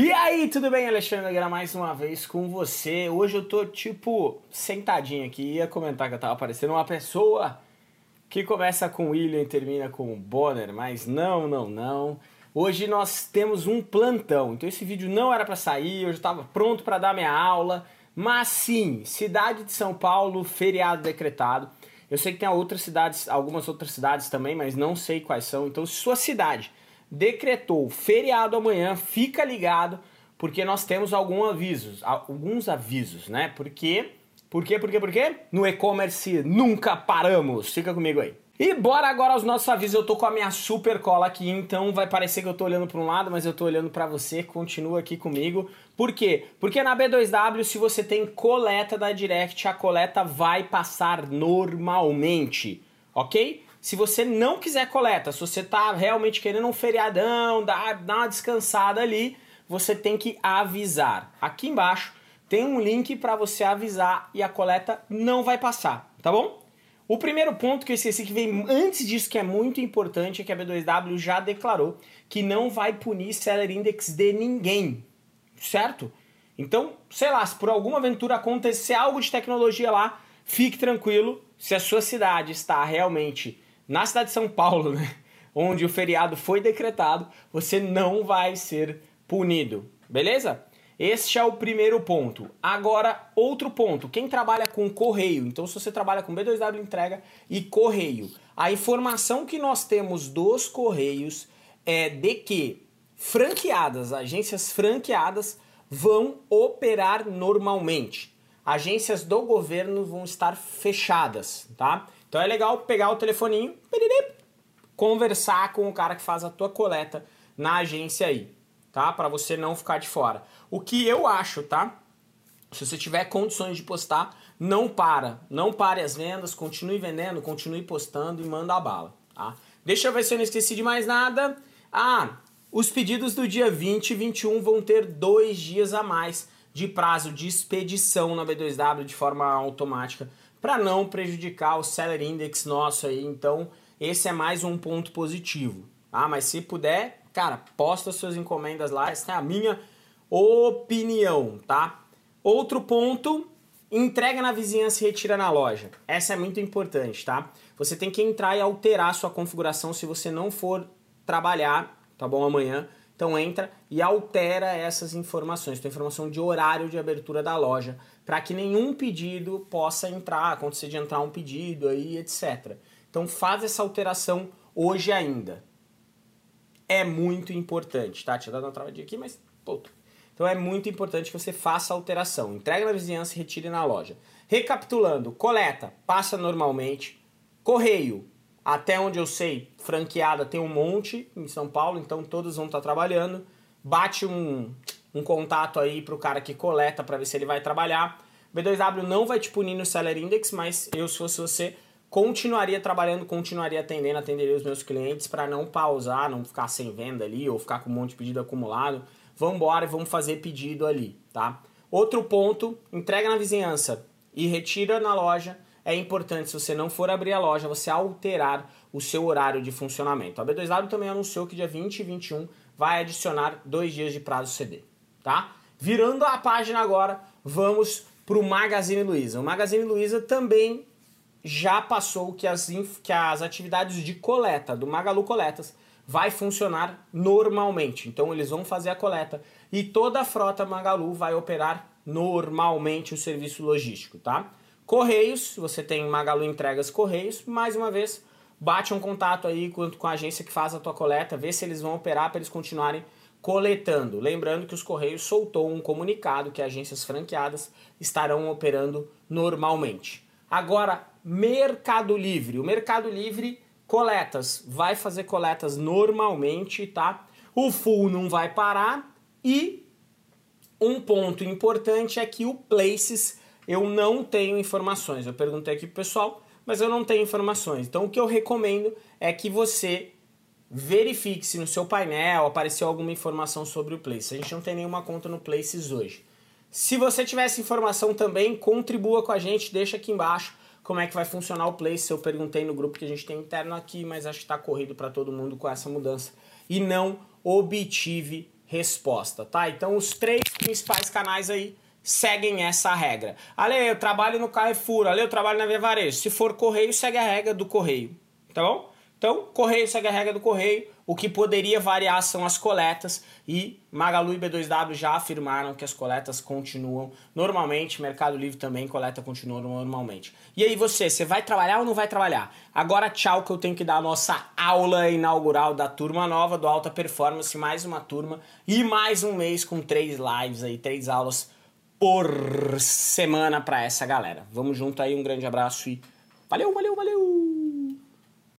E aí, tudo bem? Alexandre Aguiar mais uma vez com você. Hoje eu tô tipo sentadinho aqui, ia comentar que eu tava parecendo uma pessoa que começa com William e termina com Bonner, mas não, não, não. Hoje nós temos um plantão, então esse vídeo não era para sair, eu já estava pronto para dar minha aula, mas sim, cidade de São Paulo, feriado decretado. Eu sei que tem outras cidades, algumas outras cidades também, mas não sei quais são. Então, sua cidade decretou feriado amanhã, fica ligado, porque nós temos alguns avisos, alguns avisos, né? Porque, por quê, por quê, por quê? No e-commerce nunca paramos. Fica comigo aí. E bora agora aos nossos avisos. Eu tô com a minha super cola aqui, então vai parecer que eu tô olhando para um lado, mas eu tô olhando para você. Continua aqui comigo. Por quê? Porque na B2W, se você tem coleta da Direct, a coleta vai passar normalmente, ok? Se você não quiser coleta, se você tá realmente querendo um feriadão, dar, dar uma descansada ali, você tem que avisar. Aqui embaixo tem um link para você avisar e a coleta não vai passar, tá bom? O primeiro ponto que eu esqueci que vem antes disso, que é muito importante, é que a B2W já declarou que não vai punir Seller Index de ninguém, certo? Então, sei lá, se por alguma aventura acontecer algo de tecnologia lá, fique tranquilo, se a sua cidade está realmente na cidade de São Paulo, né, onde o feriado foi decretado, você não vai ser punido, beleza? Este é o primeiro ponto. Agora, outro ponto. Quem trabalha com correio, então se você trabalha com B2W entrega e correio, a informação que nós temos dos correios é de que franqueadas, agências franqueadas vão operar normalmente. Agências do governo vão estar fechadas, tá? Então é legal pegar o telefoninho, conversar com o cara que faz a tua coleta na agência aí tá? Para você não ficar de fora. O que eu acho, tá? Se você tiver condições de postar, não para. Não pare as vendas, continue vendendo, continue postando e manda a bala, tá? Deixa eu ver se eu não esqueci de mais nada. Ah, os pedidos do dia 20 e 21 vão ter dois dias a mais de prazo de expedição na B2W de forma automática para não prejudicar o Seller Index nosso aí. Então, esse é mais um ponto positivo, tá? Mas se puder, Cara, posta suas encomendas lá, essa é a minha opinião, tá? Outro ponto, entrega na vizinhança e retira na loja. Essa é muito importante, tá? Você tem que entrar e alterar sua configuração se você não for trabalhar, tá bom, amanhã. Então entra e altera essas informações, então informação de horário de abertura da loja, para que nenhum pedido possa entrar, acontecer de entrar um pedido aí, etc. Então faz essa alteração hoje ainda, é muito importante, tá? Tinha dado uma travadinha aqui, mas puta. Então é muito importante que você faça a alteração. Entrega na vizinhança e retire na loja. Recapitulando, coleta, passa normalmente. Correio, até onde eu sei, franqueada tem um monte em São Paulo, então todos vão estar trabalhando. Bate um, um contato aí pro cara que coleta para ver se ele vai trabalhar. B2W não vai te punir no Seller Index, mas eu, se fosse você, continuaria trabalhando, continuaria atendendo, atenderia os meus clientes para não pausar, não ficar sem venda ali ou ficar com um monte de pedido acumulado. Vamos embora e vamos fazer pedido ali, tá? Outro ponto, entrega na vizinhança e retira na loja. É importante, se você não for abrir a loja, você alterar o seu horário de funcionamento. A B2W também anunciou que dia 20 e 21 vai adicionar dois dias de prazo CD, tá? Virando a página agora, vamos para o Magazine Luiza. O Magazine Luiza também já passou que as, que as atividades de coleta do Magalu Coletas vai funcionar normalmente. Então eles vão fazer a coleta e toda a frota Magalu vai operar normalmente o serviço logístico, tá? Correios, você tem Magalu Entregas Correios, mais uma vez, bate um contato aí com, com a agência que faz a tua coleta, vê se eles vão operar para eles continuarem coletando. Lembrando que os Correios soltou um comunicado que agências franqueadas estarão operando normalmente. Agora, Mercado Livre. O Mercado Livre coletas, vai fazer coletas normalmente, tá? O full não vai parar e um ponto importante é que o Places eu não tenho informações. Eu perguntei aqui pro pessoal, mas eu não tenho informações. Então o que eu recomendo é que você verifique se no seu painel apareceu alguma informação sobre o Places. A gente não tem nenhuma conta no Places hoje. Se você tivesse informação também, contribua com a gente, deixa aqui embaixo como é que vai funcionar o Place. Eu perguntei no grupo que a gente tem interno aqui, mas acho que está corrido para todo mundo com essa mudança. E não obtive resposta, tá? Então os três principais canais aí seguem essa regra. Ale, eu trabalho no Carrefour, Ale, eu trabalho na Via Varejo. Se for correio, segue a regra do correio, tá bom? Então, correio segue a regra do correio. O que poderia variar são as coletas e Magalu e B2W já afirmaram que as coletas continuam normalmente. Mercado Livre também, coleta continua normalmente. E aí você, você vai trabalhar ou não vai trabalhar? Agora tchau que eu tenho que dar a nossa aula inaugural da turma nova do Alta Performance, mais uma turma e mais um mês com três lives aí, três aulas por semana para essa galera. Vamos junto aí, um grande abraço e valeu, valeu, valeu!